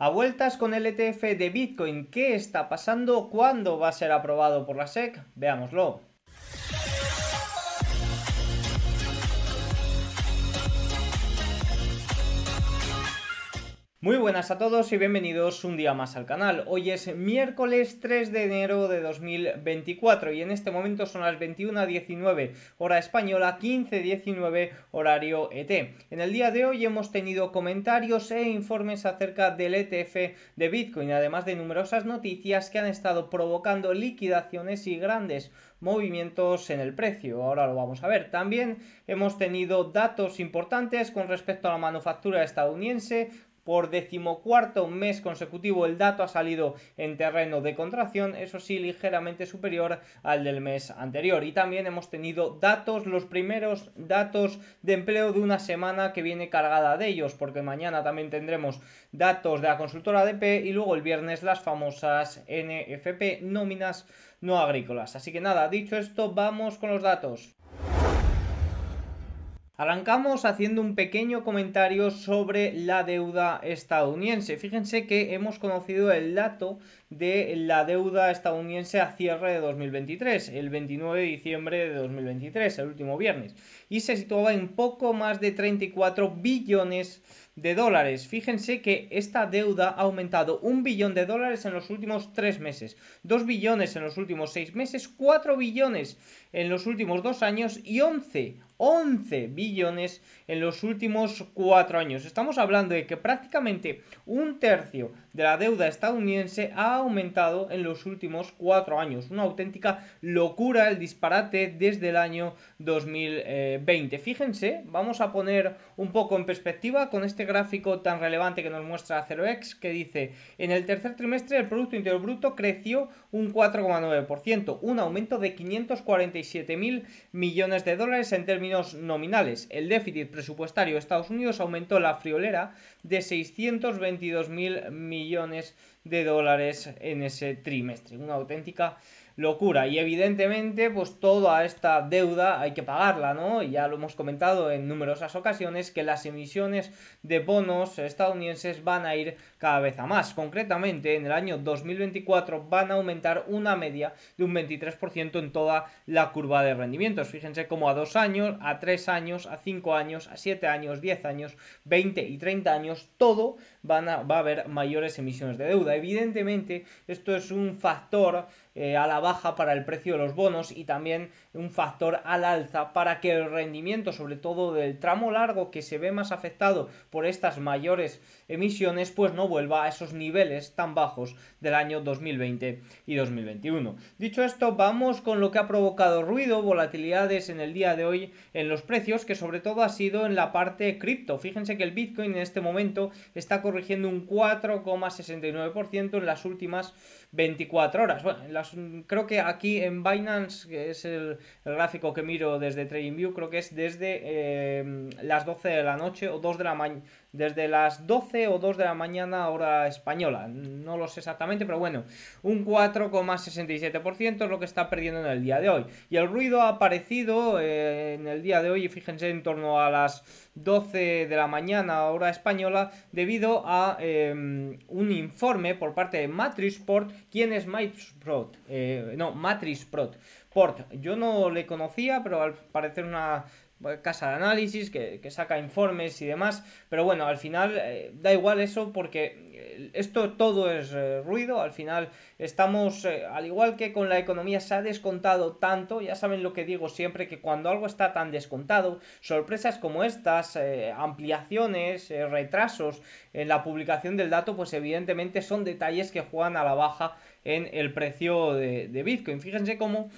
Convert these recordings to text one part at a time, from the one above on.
A vueltas con el ETF de Bitcoin, ¿qué está pasando? ¿Cuándo va a ser aprobado por la SEC? Veámoslo. Muy buenas a todos y bienvenidos un día más al canal. Hoy es miércoles 3 de enero de 2024 y en este momento son las 21.19 hora española, 15.19 horario ET. En el día de hoy hemos tenido comentarios e informes acerca del ETF de Bitcoin, además de numerosas noticias que han estado provocando liquidaciones y grandes movimientos en el precio. Ahora lo vamos a ver. También hemos tenido datos importantes con respecto a la manufactura estadounidense, por decimocuarto mes consecutivo el dato ha salido en terreno de contracción, eso sí ligeramente superior al del mes anterior. Y también hemos tenido datos, los primeros datos de empleo de una semana que viene cargada de ellos, porque mañana también tendremos datos de la consultora ADP y luego el viernes las famosas NFP nóminas no agrícolas. Así que nada, dicho esto, vamos con los datos. Arrancamos haciendo un pequeño comentario sobre la deuda estadounidense. Fíjense que hemos conocido el dato de la deuda estadounidense a cierre de 2023, el 29 de diciembre de 2023, el último viernes, y se situaba en poco más de 34 billones de dólares. Fíjense que esta deuda ha aumentado un billón de dólares en los últimos tres meses, dos billones en los últimos seis meses, cuatro billones en los últimos dos años y 11, 11 billones en los últimos cuatro años. Estamos hablando de que prácticamente un tercio de la deuda estadounidense ha aumentado en los últimos cuatro años. Una auténtica locura el disparate desde el año 2020. Fíjense, vamos a poner un poco en perspectiva con este gráfico tan relevante que nos muestra CeroEx que dice, en el tercer trimestre el Producto Interior Bruto creció un 4,9%, un aumento de 540 147.000 millones de dólares en términos nominales. El déficit presupuestario de Estados Unidos aumentó la friolera de 622.000 millones de dólares en ese trimestre. Una auténtica locura. Y evidentemente, pues toda esta deuda hay que pagarla, ¿no? Y ya lo hemos comentado en numerosas ocasiones que las emisiones de bonos estadounidenses van a ir cada vez a más. Concretamente, en el año 2024 van a aumentar una media de un 23% en toda la curva de rendimientos. Fíjense como a dos años, a tres años, a cinco años, a siete años, 10 años, 20 y 30 años, todo van a, va a haber mayores emisiones de deuda. Evidentemente, esto es un factor eh, a la baja para el precio de los bonos y también un factor al alza para que el rendimiento, sobre todo del tramo largo que se ve más afectado por estas mayores emisiones, pues no vuelva a esos niveles tan bajos del año 2020 y 2021. Dicho esto, vamos con lo que ha provocado ruido, volatilidades en el día de hoy en los precios, que sobre todo ha sido en la parte cripto. Fíjense que el Bitcoin en este momento está corrigiendo un 4,69% en las últimas 24 horas. Bueno, creo que aquí en Binance, que es el, gráfico que miro desde TradingView, creo que es desde eh, las 12 de la noche o 2 de la mañana desde las 12 o 2 de la mañana hora española. No lo sé exactamente, pero bueno, un 4,67% es lo que está perdiendo en el día de hoy. Y el ruido ha aparecido eh, en el día de hoy, fíjense, en torno a las 12 de la mañana hora española, debido a em, un informe por parte de Matrisport. ¿Quién es Matrisport? Eh, no, Matrisport. Port. Yo no le conocía, pero al parecer una casa de análisis que, saca informes y demás, pero bueno, al final eh, da igual eso porque eh, esto todo es eh, ruido, al final estamos, al igual que con la economía se ha descontado tanto, ya saben lo que digo siempre, que cuando algo está tan descontado, sorpresas como estas, ampliaciones, retrasos en la publicación del dato, pues evidentemente son detalles que juegan a la baja en el precio de, de Bitcoin. Fíjense cómo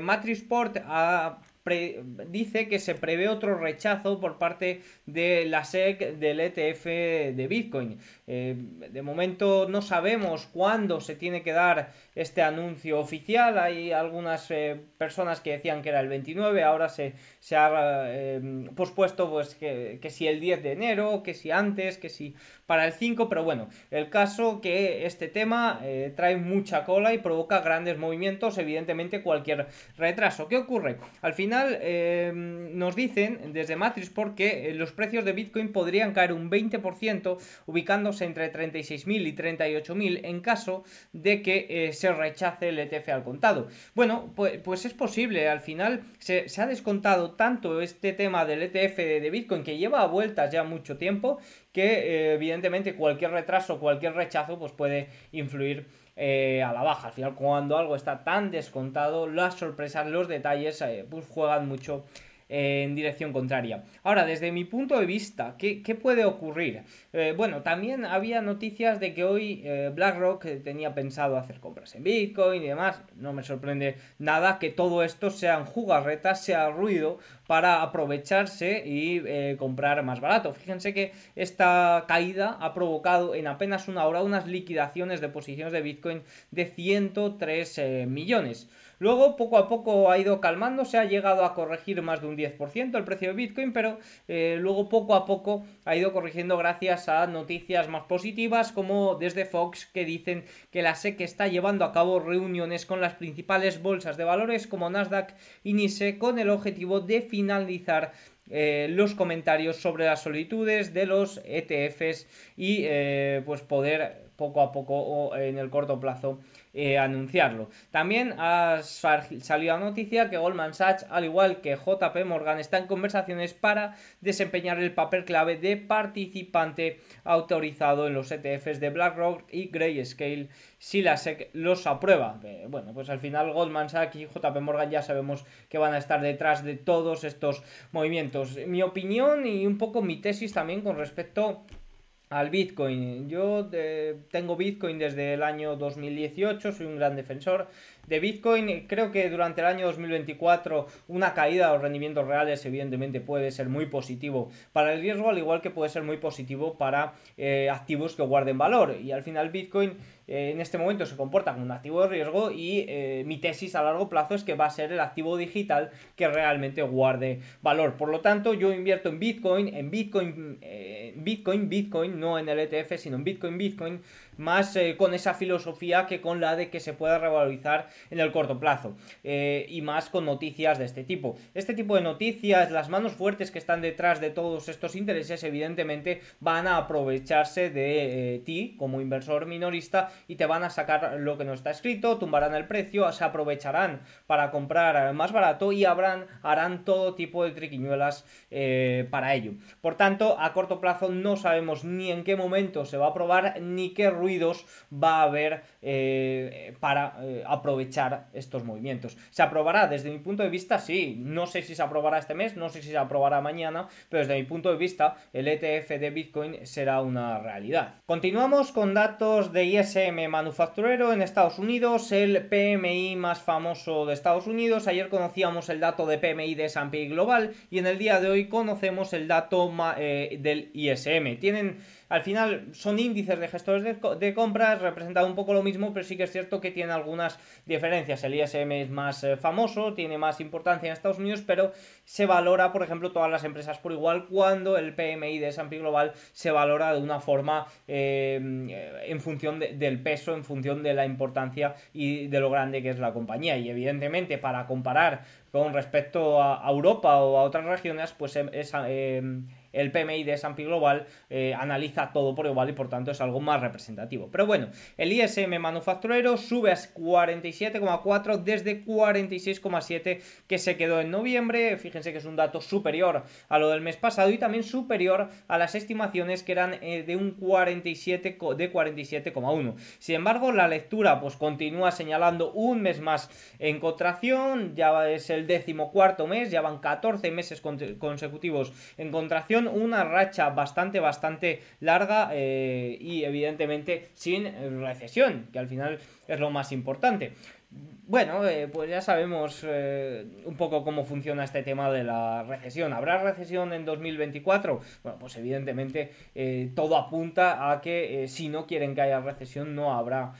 Matrisport ha dice que se prevé otro rechazo por parte de la SEC del ETF de Bitcoin. Eh, de momento no sabemos cuándo se tiene que dar este anuncio oficial. Hay algunas eh, personas que decían que era el 29, ahora se, ha eh, pospuesto pues que, que, si el 10 de enero, que si antes, que si para el 5, pero bueno, el caso que este tema trae mucha cola y provoca grandes movimientos, evidentemente cualquier retraso. ¿Qué ocurre? Al final final em, nos dicen desde Matrix porque los precios de Bitcoin podrían caer un 20%, ubicándose entre 36.000 y 38.000 en caso de que se rechace el ETF al contado. Bueno, pues, es posible, al final se, ha descontado tanto este tema del ETF de, Bitcoin que lleva a vueltas ya mucho tiempo que evidentemente cualquier retraso, cualquier rechazo pues puede influir eh, a la baja. Al final, cuando algo está tan descontado, las sorpresas, los detalles, eh, pues juegan mucho en dirección contraria. Ahora, desde mi punto de vista, ¿qué, puede ocurrir? Eh, bueno, también había noticias de que hoy eh, BlackRock tenía pensado hacer compras en Bitcoin y demás. No me sorprende nada que todo esto sean jugarretas, sea ruido para aprovecharse y eh, comprar más barato. Fíjense que esta caída ha provocado en apenas una hora unas liquidaciones de posiciones de Bitcoin de 103 millones. Luego, poco a poco ha ido calmando, se ha llegado a corregir más de un 10% el precio de Bitcoin, pero eh, luego poco a poco ha ido corrigiendo gracias a noticias más positivas como desde Fox que dicen que la SEC está llevando a cabo reuniones con las principales bolsas de valores como Nasdaq y NISE con el objetivo de finalizar eh, los comentarios sobre las solicitudes de los ETFs y eh, pues poder poco a poco o en el corto plazo eh, anunciarlo. También ha salido la noticia que Goldman Sachs, al igual que JP Morgan, está en conversaciones para desempeñar el papel clave de participante autorizado en los ETFs de BlackRock y Grayscale si la SEC los aprueba. Eh, bueno, pues al final Goldman Sachs y JP Morgan ya sabemos que van a estar detrás de todos estos movimientos. Mi opinión y un poco mi tesis también con respecto al Bitcoin. Yo eh, tengo Bitcoin desde el año 2018, soy un gran defensor de Bitcoin. Creo que durante el año 2024 una caída de los rendimientos reales evidentemente puede ser muy positivo para el riesgo, al igual que puede ser muy positivo para eh, activos que guarden valor. Y al final Bitcoin eh, en este momento se comporta como un activo de riesgo y eh, mi tesis a largo plazo es que va a ser el activo digital que realmente guarde valor. Por lo tanto, yo invierto en Bitcoin, en Bitcoin, Bitcoin, Bitcoin, no en el ETF, sino en Bitcoin, Bitcoin, más con esa filosofía que con la de que se pueda revalorizar en el corto plazo eh, y más con noticias de este tipo. Este tipo de noticias, las manos fuertes que están detrás de todos estos intereses, evidentemente van a aprovecharse de eh, ti como inversor minorista y te van a sacar lo que no está escrito, tumbarán el precio, se aprovecharán para comprar más barato y habrán, harán todo tipo de triquiñuelas eh, para ello. Por tanto, a corto plazo no sabemos ni en qué momento se va a aprobar ni qué va a haber para aprovechar echar estos movimientos. ¿Se aprobará? Desde mi punto de vista, sí. No sé si se aprobará este mes, no sé si se aprobará mañana, pero desde mi punto de vista, el ETF de Bitcoin será una realidad. Continuamos con datos de ISM manufacturero en Estados Unidos, el PMI más famoso de Estados Unidos. Ayer conocíamos el dato de PMI de S&P Global y en el día de hoy conocemos el dato eh, del ISM. Tienen al final son índices de gestores de, compras, representan un poco lo mismo, pero sí que es cierto que tiene algunas diferencias. El ISM es más eh, famoso, tiene más importancia en Estados Unidos, pero se valora, por ejemplo, todas las empresas por igual cuando el PMI de S&P Global se valora de una forma eh, en función del peso, en función de la importancia y de lo grande que es la compañía. Y evidentemente para comparar con respecto a, Europa o a otras regiones, pues es... Eh, el PMI de S&P Global eh, analiza todo por igual y por tanto es algo más representativo. Pero bueno, el ISM manufacturero sube a 47,4 desde 46,7 que se quedó en noviembre. Fíjense que es un dato superior a lo del mes pasado y también superior a las estimaciones que eran eh, de un 47 de 47,1. Sin embargo, la lectura pues continúa señalando un mes más en contracción, ya es el décimo cuarto mes, ya van 14 meses consecutivos en contracción una racha bastante, bastante larga eh, y evidentemente sin recesión, que al final es lo más importante. Bueno, eh, pues ya sabemos eh, un poco cómo funciona este tema de la recesión. ¿Habrá recesión en 2024? Bueno, pues evidentemente todo apunta a que si no quieren que haya recesión no habrá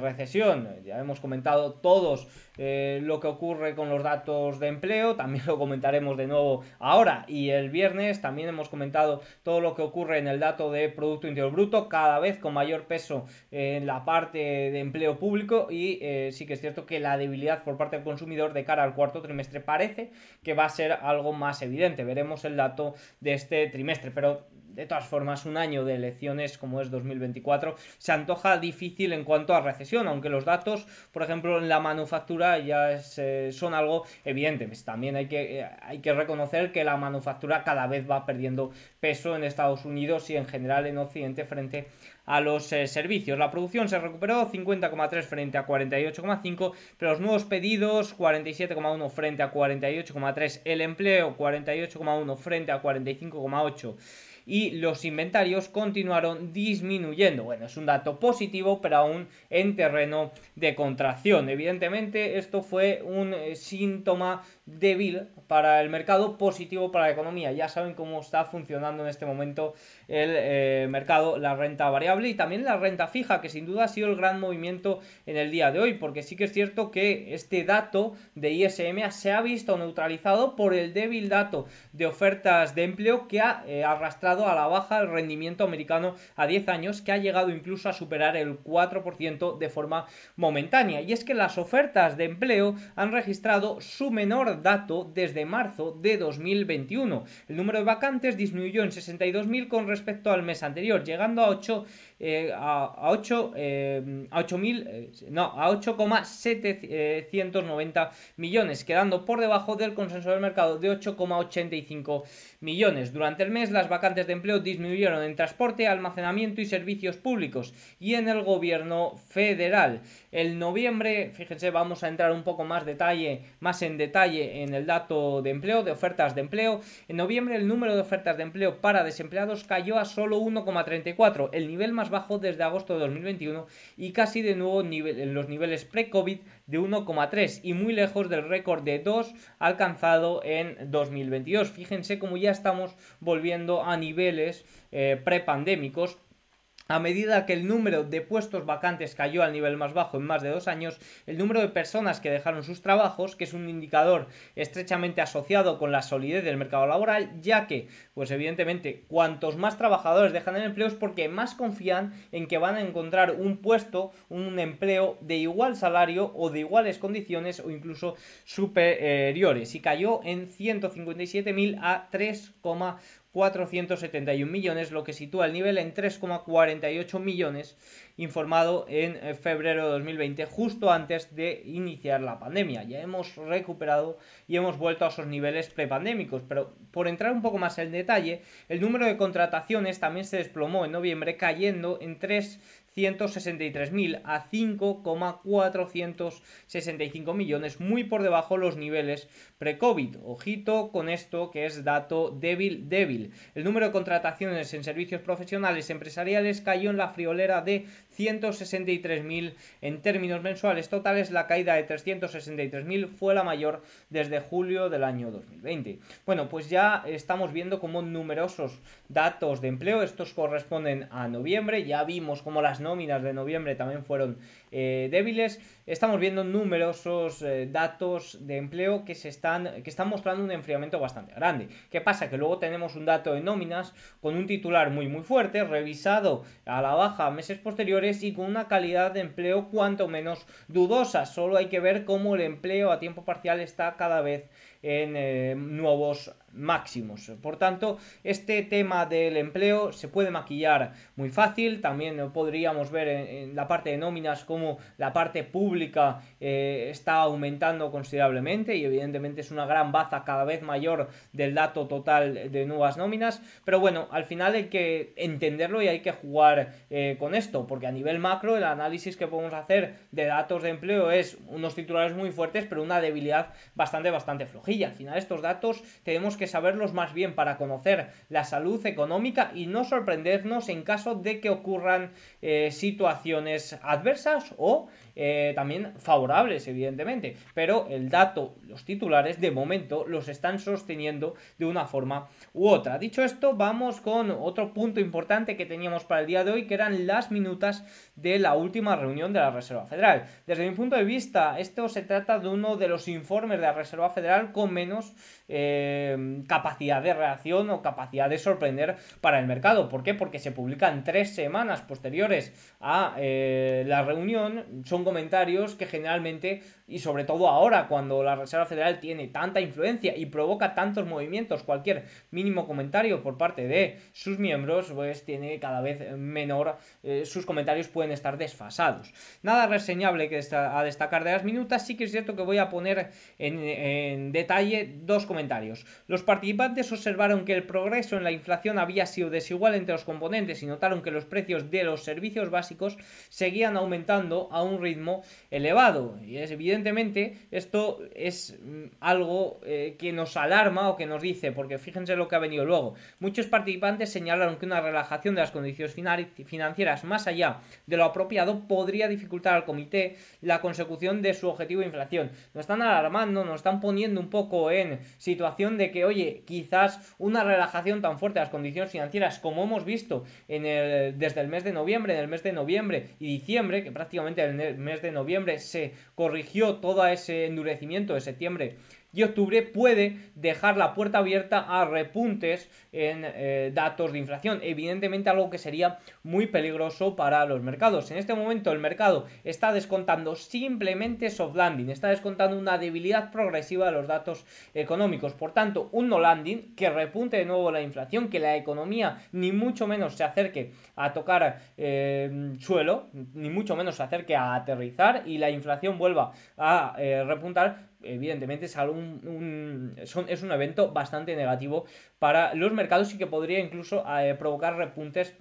recesión. Ya hemos comentado todos eh, lo que ocurre con los datos de empleo, también lo comentaremos de nuevo ahora y el viernes, también hemos comentado todo lo que ocurre en el dato de Producto Interior Bruto, cada vez con mayor peso en la parte de empleo público y eh, sí que es cierto que la debilidad por parte del consumidor de cara al cuarto trimestre parece que va a ser algo más evidente. Veremos el dato de este trimestre, pero de todas formas, un año de elecciones como es 2024 se antoja difícil en cuanto a recesión, aunque los datos, por ejemplo, en la manufactura ya eh, son algo evidente. También hay que, eh, hay que reconocer que la manufactura cada vez va perdiendo peso en Estados Unidos y en general en Occidente frente a los eh, servicios. La producción se recuperó 50,3 frente a 48,5, pero los nuevos pedidos 47,1 frente a 48,3, el empleo 48,1 frente a 45,8 y los inventarios continuaron disminuyendo. Bueno, es un dato positivo, pero aún en terreno de contracción. Evidentemente, esto fue un eh, síntoma débil para el mercado, positivo para la economía. Ya saben cómo está funcionando en este momento el eh, mercado, la renta variable y también la renta fija, que sin duda ha sido el gran movimiento en el día de hoy, porque sí que es cierto que este dato de ISM se ha visto neutralizado por el débil dato de ofertas de empleo que ha eh, arrastrado a la baja el rendimiento americano a 10 años, que ha llegado incluso a superar el 4% de forma momentánea. Y es que las ofertas de empleo han registrado su menor dato desde marzo de 2021. El número de vacantes disminuyó en 62.000 con respecto al mes anterior, llegando a 8 eh, a, 8 eh, a 8.000 eh, no a 8,790 millones quedando por debajo del consenso del mercado de 8,85 millones. Durante el mes las vacantes de empleo disminuyeron en transporte almacenamiento y servicios públicos y en el gobierno federal. El noviembre fíjense vamos a entrar un poco más detalle más en detalle en el dato de empleo de ofertas de empleo. En noviembre el número de ofertas de empleo para desempleados cayó a solo 1,34 el nivel más bajo desde agosto de 2021 y casi de nuevo en los niveles pre-COVID de 1,3 y muy lejos del récord de 2 alcanzado en 2022. Fíjense cómo ya estamos volviendo a niveles eh, prepandémicos a medida que el número de puestos vacantes cayó al nivel más bajo en más de dos años, el número de personas que dejaron sus trabajos, que es un indicador estrechamente asociado con la solidez del mercado laboral, ya que, pues evidentemente, cuantos más trabajadores dejan el empleo es porque más confían en que van a encontrar un puesto, un empleo de igual salario o de iguales condiciones o incluso superiores. Y cayó en 157.000 a 3,1 471 millones, lo que sitúa el nivel en 3,48 millones informado en eh, febrero de 2020, justo antes de iniciar la pandemia. Ya hemos recuperado y hemos vuelto a esos niveles prepandémicos, pero por entrar un poco más en detalle, el número de contrataciones también se desplomó en noviembre, cayendo en 3 163.000 a 5,465 millones, muy por debajo los niveles pre-COVID. Ojito con esto que es dato débil, débil. El número de contrataciones en servicios profesionales empresariales cayó en la friolera de 163.000 en términos mensuales totales. La caída de 363.000 fue la mayor desde julio del año 2020. Bueno, pues ya estamos viendo como numerosos datos de empleo, estos corresponden a noviembre, ya vimos como las nóminas de noviembre también fueron eh, débiles. Estamos viendo numerosos eh, datos de empleo que se están que están mostrando un enfriamiento bastante grande. ¿Qué pasa? Que luego tenemos un dato de nóminas con un titular muy muy fuerte, revisado a la baja meses posteriores y con una calidad de empleo cuanto menos dudosa. Solo hay que ver cómo el empleo a tiempo parcial está cada vez en eh, nuevos máximos. Por tanto, este tema del empleo se puede maquillar muy fácil. También podríamos ver en, la parte de nóminas como la parte pública eh, está aumentando considerablemente y evidentemente es una gran baza cada vez mayor del dato total de nuevas nóminas. Pero bueno, al final hay que entenderlo y hay que jugar eh, con esto, porque a nivel macro el análisis que podemos hacer de datos de empleo es unos titulares muy fuertes, pero una debilidad bastante, bastante flojilla. Al final estos datos tenemos que saberlos más bien para conocer la salud económica y no sorprendernos en caso de que ocurran eh, situaciones adversas o eh, también favorables, evidentemente. Pero el dato, los titulares, de momento los están sosteniendo de una forma u otra. Dicho esto, vamos con otro punto importante que teníamos para el día de hoy, que eran las minutas de la última reunión de la Reserva Federal. Desde mi punto de vista, esto se trata de uno de los informes de la Reserva Federal con menos eh, capacidad de reacción o capacidad de sorprender para el mercado. ¿Por qué? Porque se publican tres semanas posteriores a eh, la reunión. Son comentarios que generalmente, y sobre todo ahora, cuando la Reserva Federal tiene tanta influencia y provoca tantos movimientos, cualquier mínimo comentario por parte de sus miembros, pues tiene cada vez menor, eh, sus comentarios pueden estar desfasados. Nada reseñable que a destacar de las minutas, sí que es cierto que voy a poner en, en detalle dos comentarios. Los participantes observaron que el progreso en la inflación había sido desigual entre los componentes y notaron que los precios de los servicios básicos seguían aumentando a un ritmo elevado. Y es evidentemente esto es mm, algo eh, que nos alarma o que nos dice, porque fíjense lo que ha venido luego. Muchos participantes señalaron que una relajación de las condiciones financieras más allá de lo apropiado podría dificultar al comité la consecución de su objetivo de inflación. Nos están alarmando, nos están poniendo un poco en situación de que, oye, quizás una relajación tan fuerte de las condiciones financieras como hemos visto en el, desde el mes de noviembre, en el mes de noviembre y diciembre, que prácticamente en el mes de noviembre se corrigió todo ese endurecimiento de septiembre y octubre puede dejar la puerta abierta a repuntes en eh, datos de inflación. Evidentemente algo que sería muy peligroso para los mercados. En este momento el mercado está descontando simplemente soft landing, está descontando una debilidad progresiva de los datos económicos. Por tanto, un no landing que repunte de nuevo la inflación, que la economía ni mucho menos se acerque a tocar eh, suelo, ni mucho menos se acerque a aterrizar y la inflación vuelva a eh, repuntar evidentemente es, un, es un evento bastante negativo para los mercados y que podría incluso eh, provocar repuntes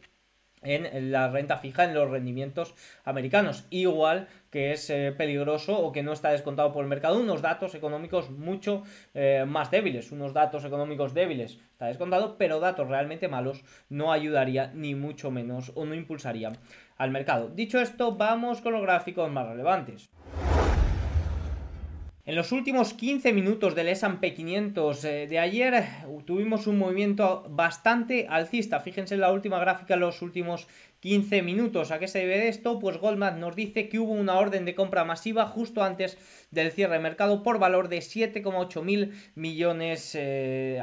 en la renta fija, en los rendimientos americanos. Igual que es eh, peligroso o que no está descontado por el mercado, unos datos económicos mucho eh, más débiles, unos datos económicos débiles está descontado, pero datos realmente malos no ayudaría ni mucho menos o no impulsaría al mercado. Dicho esto, vamos con los gráficos más relevantes. En los últimos 15 minutos del S&P 500 eh, de ayer tuvimos un movimiento bastante alcista. Fíjense en la última gráfica, los últimos 15 minutos. ¿A qué se debe esto? Pues Goldman nos dice que hubo una orden de compra masiva justo antes del cierre de mercado por valor de 7,8 mil millones. Eh,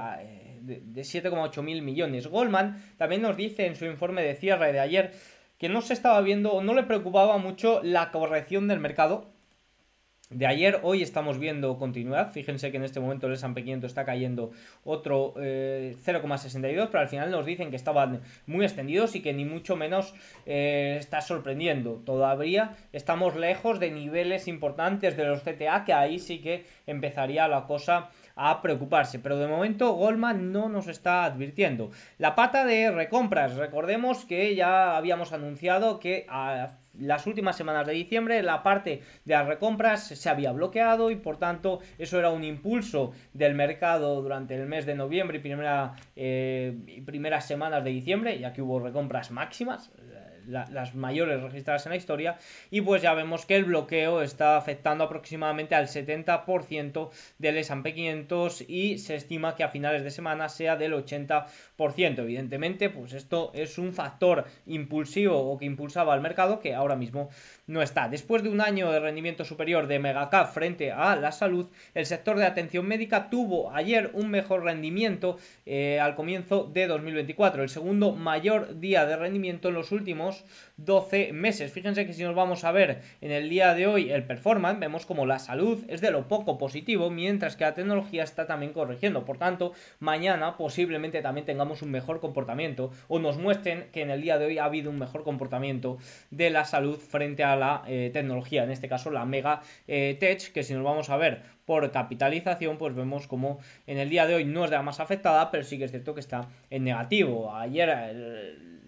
de 7,8 mil millones. Goldman también nos dice en su informe de cierre de ayer que no se estaba viendo no le preocupaba mucho la corrección del mercado de ayer, hoy estamos viendo continuidad. Fíjense que en este momento el S&P 500 está cayendo otro 0,62, eh, pero al final nos dicen que estaban muy extendidos y que ni mucho menos eh, está sorprendiendo. Todavía estamos lejos de niveles importantes de los CTA, que ahí sí que empezaría la cosa a preocuparse. Pero de momento Goldman no nos está advirtiendo. La pata de recompras, recordemos que ya habíamos anunciado que a las últimas semanas de diciembre la parte de las recompras se había bloqueado y por tanto eso era un impulso del mercado durante el mes de noviembre y primera, eh, primeras semanas de diciembre, ya que hubo recompras máximas, las mayores registradas en la historia, y pues ya vemos que el bloqueo está afectando aproximadamente al 70% del S&P 500 y se estima que a finales de semana sea del 80%. Evidentemente, pues esto es un factor impulsivo o que impulsaba al mercado que ahora mismo no está. Después de un año de rendimiento superior de Megacap frente a la salud, el sector de atención médica tuvo ayer un mejor rendimiento eh, al comienzo de 2024, el segundo mayor día de rendimiento en los últimos 12 meses. Fíjense que si nos vamos a ver en el día de hoy el performance, vemos como la salud es de lo poco positivo, mientras que la tecnología está también corrigiendo. Por tanto, mañana posiblemente también tengamos un mejor comportamiento o nos muestren que en el día de hoy ha habido un mejor comportamiento de la salud frente a la eh, tecnología, en este caso la Mega eh, Tech, que si nos vamos a ver por capitalización, pues vemos como en el día de hoy no es de la más afectada, pero sí que es cierto que está en negativo. Ayer el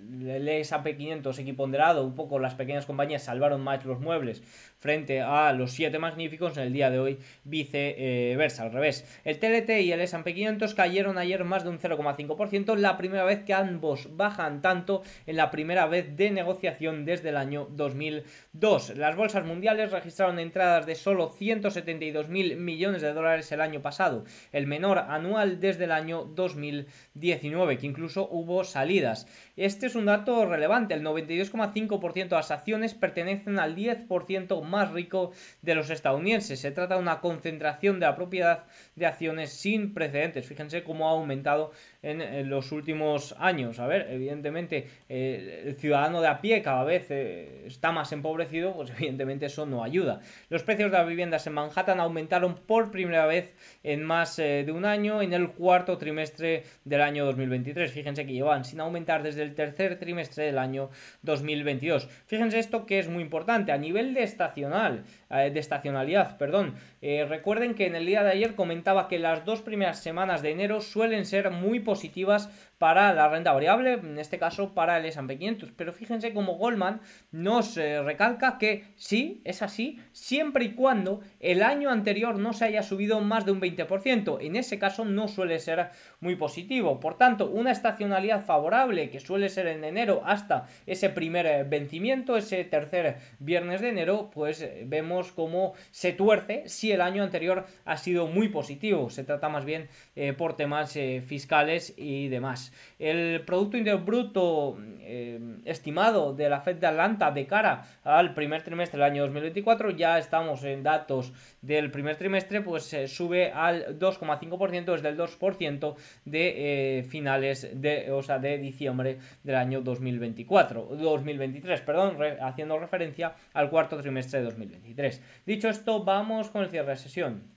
S&P 500 equiponderado, un poco las pequeñas compañías salvaron más los muebles frente a los 7 magníficos, en el día de hoy viceversa, al revés. El TLT y el S&P 500 cayeron ayer más de un 0,5%, la primera vez que ambos bajan tanto en la primera vez de negociación desde el año 2002. Las bolsas mundiales registraron entradas de solo 172 mil millones de dólares el año pasado, el menor anual desde el año 2019, que incluso hubo salidas. Este es un un dato relevante, el 92,5% de las acciones pertenecen al 10% más rico de los estadounidenses. Se trata de una concentración de la propiedad de acciones sin precedentes. Fíjense cómo ha aumentado en, los últimos años. A ver, evidentemente eh, el ciudadano de a pie cada vez eh, está más empobrecido, pues evidentemente eso no ayuda. Los precios de las viviendas en Manhattan aumentaron por primera vez en más eh, de un año en el cuarto trimestre del año 2023. Fíjense que llevan sin aumentar desde el tercer trimestre del año 2022. Fíjense esto que es muy importante a nivel de estacional, de estacionalidad, perdón. recuerden que en el día de ayer comentaba que las dos primeras semanas de enero suelen ser muy positivas para la renta variable, en este caso para el S&P 500. Pero fíjense como Goldman nos eh, recalca que sí, es así, siempre y cuando el año anterior no se haya subido más de un 20%. En ese caso no suele ser muy positivo. Por tanto, una estacionalidad favorable que suele ser en enero hasta ese primer eh, vencimiento, ese tercer viernes de enero, pues eh, vemos cómo se tuerce si el año anterior ha sido muy positivo. Se trata más bien por temas fiscales y demás. El Producto Interior Bruto eh, estimado de la Fed de Atlanta de cara al primer trimestre del año 2024, ya estamos en datos del primer trimestre, pues se sube al 2,5% desde el 2% de eh, finales de, o sea, de diciembre del año 2024, 2023, perdón, haciendo referencia al cuarto trimestre de 2023. Dicho esto, vamos con el cierre de sesión.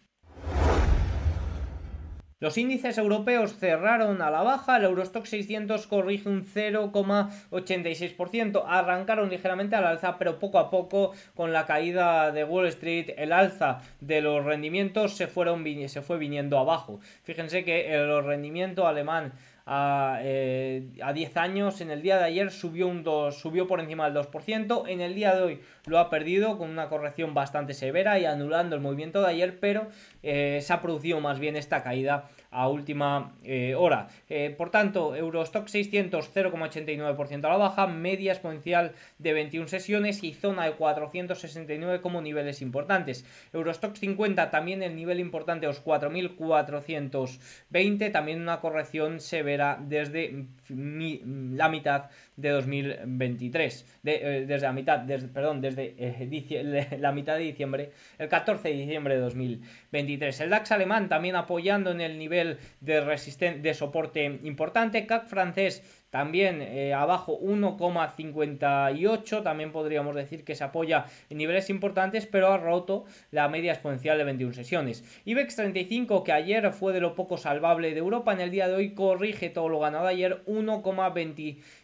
Los índices europeos cerraron a la baja, el Eurostock 600 corrige un 0,86%, arrancaron ligeramente al alza, pero poco a poco con la caída de Wall Street, el alza de los rendimientos se, se fue viniendo abajo. Fíjense que el rendimiento alemán a, eh, a 10 años. En el día de ayer subió, un 2, subió por encima del 2%. En el día de hoy lo ha perdido con una corrección bastante severa y anulando el movimiento de ayer, pero eh, se ha producido más bien esta caída a última eh, hora. por tanto, Eurostock 600 0,89% a la baja, media exponencial de 21 sesiones y zona de 469 como niveles importantes. Eurostock 50 también el nivel importante los 4.420, también una corrección severa desde la mitad de 2023. Eh, desde la mitad, perdón, desde eh, la mitad de diciembre, el 14 de diciembre de 2023. El DAX alemán también apoyando en el nivel de, de soporte importante. CAC francés también eh, abajo 1,58, también podríamos decir que se apoya en niveles importantes, pero ha roto la media exponencial de 21 sesiones. IBEX 35, que ayer fue de lo poco salvable de Europa, en el día de hoy corrige todo lo ganado ayer,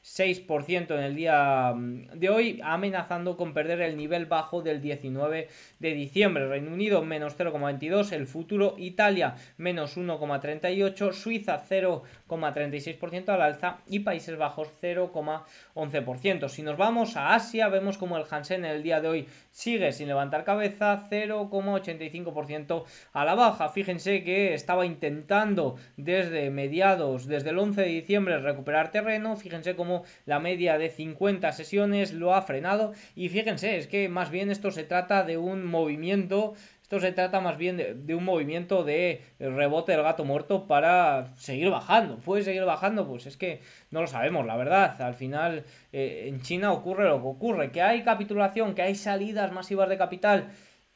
1,26% en el día mm, de hoy, amenazando con perder el nivel bajo del 19 de diciembre. Reino Unido menos 0,22, el futuro Italia menos 1,38, Suiza 0,36% al alza y Países Bajos 0,11%. Si nos vamos a Asia, vemos como el Hansen en el día de hoy sigue sin levantar cabeza, 0,85% a la baja. Fíjense que estaba intentando desde mediados, desde el 11 de diciembre, recuperar terreno. Fíjense cómo la media de 50 sesiones lo ha frenado. Y fíjense, es que más bien esto se trata de un movimiento esto se trata más bien de, un movimiento de rebote del gato muerto para seguir bajando. ¿Puede seguir bajando? Pues es que no lo sabemos, la verdad. Al final eh, en China ocurre lo que ocurre. Que hay capitulación, que hay salidas masivas de capital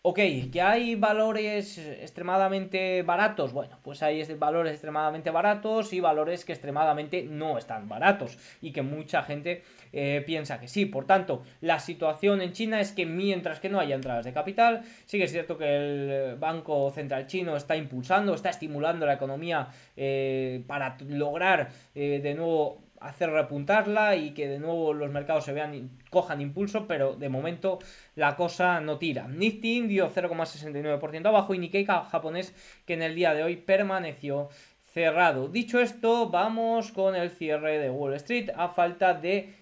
Ok, que hay valores extremadamente baratos. Bueno, pues hay valores extremadamente baratos y valores que extremadamente no están baratos y que mucha gente eh, piensa que sí. Por tanto, la situación en China es que mientras que no haya entradas de capital, sí que es cierto que el Banco Central Chino está impulsando, está estimulando la economía eh, para lograr eh, de nuevo hacer repuntarla y que de nuevo los mercados se vean cojan impulso, pero de momento la cosa no tira. Nifty indio 0,69% abajo y Nikkei japonés que en el día de hoy permaneció cerrado. Dicho esto, vamos con el cierre de Wall Street a falta de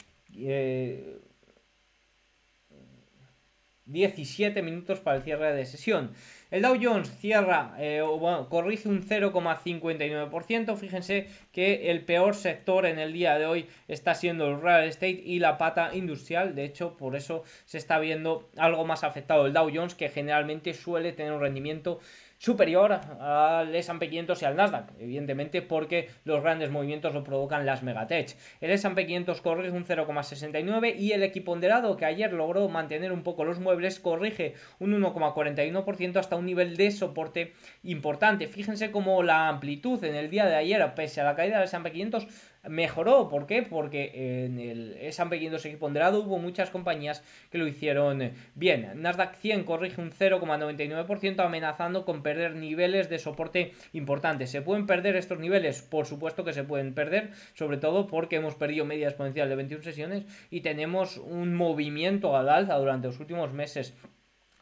17 eh, minutos para el cierre de sesión. El Dow Jones cierra, eh, bueno, corrige un 0,59%. Fíjense que el peor sector en el día de hoy está siendo el real estate y la pata industrial. De hecho, por eso se está viendo algo más afectado el Dow Jones, que generalmente suele tener un rendimiento superior al S&P 500 y al Nasdaq, evidentemente porque los grandes movimientos lo provocan las megatech. El S&P 500 corrige un 0,69 y el equiponderado que ayer logró mantener un poco los muebles corrige un 1,41% hasta un nivel de soporte importante. Fíjense cómo la amplitud en el día de ayer, pese a la caída del S&P 500, mejoró. ¿Por qué? Porque en el S&P 500 ponderado hubo muchas compañías que lo hicieron bien. Nasdaq 100 corrige un 0,99% amenazando con perder niveles de soporte importantes. ¿Se pueden perder estos niveles? Por supuesto que se pueden perder, sobre todo porque hemos perdido media exponencial de 21 sesiones y tenemos un movimiento al alza durante los últimos meses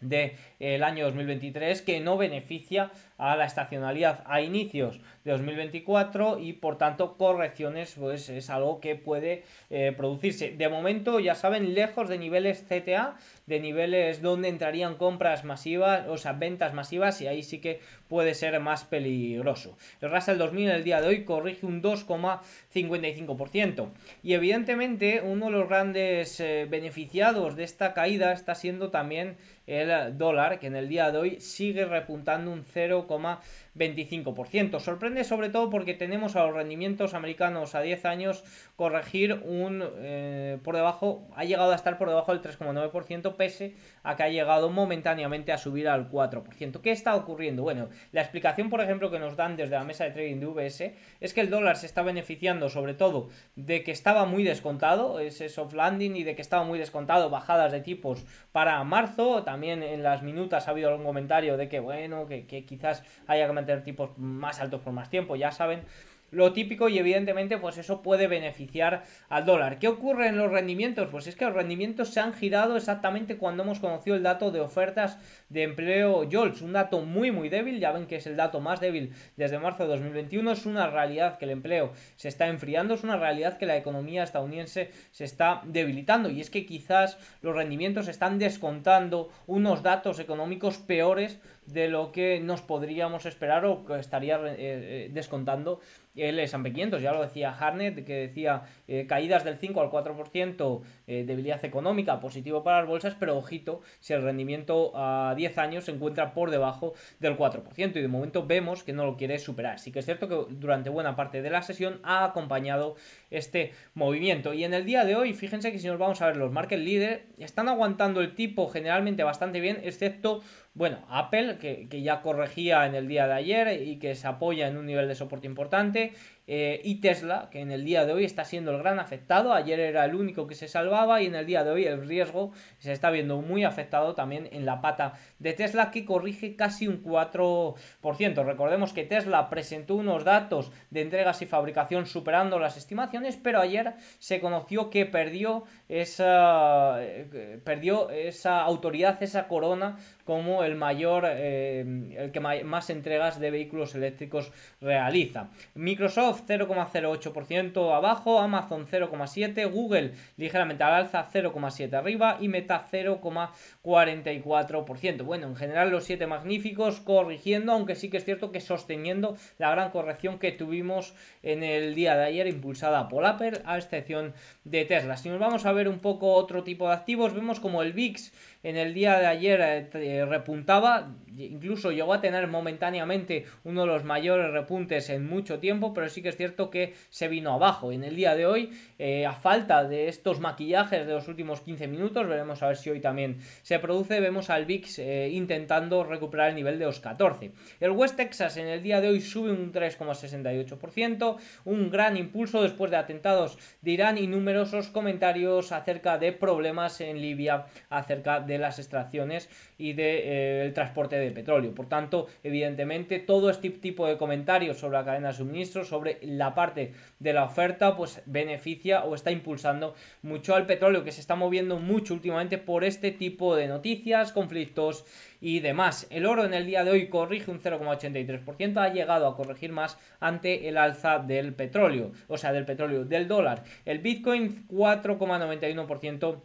del el año 2023 que no beneficia a la estacionalidad a inicios de 2024 y por tanto correcciones pues es algo que puede eh, producirse. De momento ya saben lejos de niveles CTA, de niveles donde entrarían compras masivas, o sea ventas masivas y ahí sí que puede ser más peligroso. El Russell 2000 el día de hoy corrige un 2,55% y evidentemente uno de los grandes eh, beneficiados de esta caída está siendo también el dólar que en el día de hoy sigue repuntando un 0, coma 25%. Sorprende sobre todo porque tenemos a los rendimientos americanos a 10 años corregir un eh, por debajo, ha llegado a estar por debajo del 3,9% pese a que ha llegado momentáneamente a subir al 4%. ¿Qué está ocurriendo? Bueno, la explicación por ejemplo que nos dan desde la mesa de trading de VS es que el dólar se está beneficiando sobre todo de que estaba muy descontado, ese soft landing y de que estaba muy descontado bajadas de tipos para marzo, también en las minutas ha habido algún comentario de que bueno, que, que quizás haya que mantener tipos más altos por más tiempo, ya saben lo típico y evidentemente pues eso puede beneficiar al dólar. ¿Qué ocurre en los rendimientos? Pues es que los rendimientos se han girado exactamente cuando hemos conocido el dato de ofertas de empleo JOLTS, un dato muy muy débil, ya ven que es el dato más débil desde marzo de 2021, es una realidad que el empleo se está enfriando, es una realidad que la economía estadounidense se está debilitando y es que quizás los rendimientos están descontando unos datos económicos peores de lo que nos podríamos esperar o que estaría eh, eh, descontando el S&P 500. Ya lo decía Harnett, que decía eh, caídas del 5 al 4%, debilidad económica, positivo para las bolsas, pero ojito si el rendimiento a 10 años se encuentra por debajo del 4%. Y de momento vemos que no lo quiere superar. Sí que es cierto que durante buena parte de la sesión ha acompañado este movimiento. Y en el día de hoy, fíjense que si nos vamos a ver los market leaders, están aguantando el tipo generalmente bastante bien, excepto bueno, Apple, que, que, ya corregía en el día de ayer y que se apoya en un nivel de soporte importante. Eh, y Tesla, que en el día de hoy está siendo el gran afectado, ayer era el único que se salvaba y en el día de hoy el riesgo se está viendo muy afectado también en la pata de Tesla que corrige casi un 4%. Recordemos que Tesla presentó unos datos de entregas y fabricación superando las estimaciones, pero ayer se conoció que perdió esa, eh, perdió esa autoridad, esa corona como el mayor, eh, el que más entregas de vehículos eléctricos realiza. Microsoft 0,08% abajo, Amazon 0,7%, Google ligeramente al alza 0,7% arriba y Meta 0,44%. Bueno, en general los 7 magníficos corrigiendo, aunque sí que es cierto que sosteniendo la gran corrección que tuvimos en el día de ayer impulsada por Apple, a excepción de Tesla. Si nos vamos a ver un poco otro tipo de activos, vemos como el VIX en el día de ayer eh, eh, repuntaba, incluso llegó a tener momentáneamente uno de los mayores repuntes en mucho tiempo, pero sí que es cierto que se vino abajo. En el día de hoy, eh, a falta de estos maquillajes de los últimos 15 minutos, veremos a ver si hoy también se produce, vemos al VIX intentando recuperar el nivel de los 14. El West Texas en el día de hoy sube un 3,68%, un gran impulso después de atentados de Irán y numerosos comentarios acerca de problemas en Libia, acerca de de las extracciones y del de, eh, transporte de petróleo. Por tanto, evidentemente, todo este tipo de comentarios sobre la cadena de suministro, sobre la parte de la oferta, pues beneficia o está impulsando mucho al petróleo, que se está moviendo mucho últimamente por este tipo de noticias, conflictos y demás. El oro en el día de hoy corrige un 0,83%, ha llegado a corregir más ante el alza del petróleo, o sea, del petróleo, del dólar. El Bitcoin 4,91%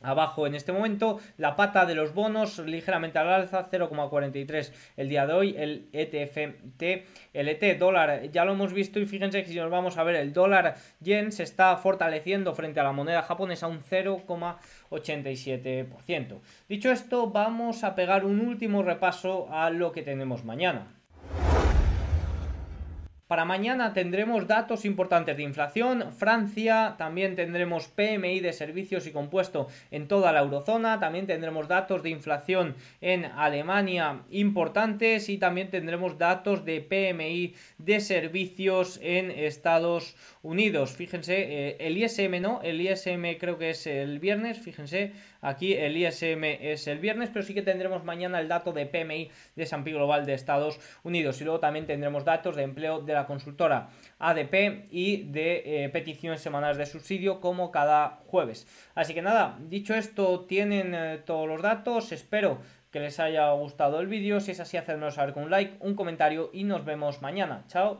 abajo en este momento. La pata de los bonos ligeramente al alza, 0,43 el día de hoy. El ETF LT dólar ya lo hemos visto y fíjense que si nos vamos a ver el dólar yen se está fortaleciendo frente a la moneda japonesa un 0,87%. Dicho esto, vamos a pegar un último repaso a lo que tenemos mañana. Para mañana tendremos datos importantes de inflación. Francia, también tendremos PMI de servicios y compuesto en toda la eurozona. También tendremos datos de inflación en Alemania importantes y también tendremos datos de PMI de servicios en Estados Unidos. Fíjense, eh, el ISM no, el ISM creo que es el viernes, fíjense, aquí el ISM es el viernes, pero sí que tendremos mañana el dato de PMI de P Global de Estados Unidos y luego también tendremos datos de empleo de la consultora ADP y de eh, peticiones semanales de subsidio como cada jueves. Así que nada, dicho esto, tienen eh, todos los datos, espero que les haya gustado el vídeo, si es así, hacedmelo saber con un like, un comentario y nos vemos mañana. Chao.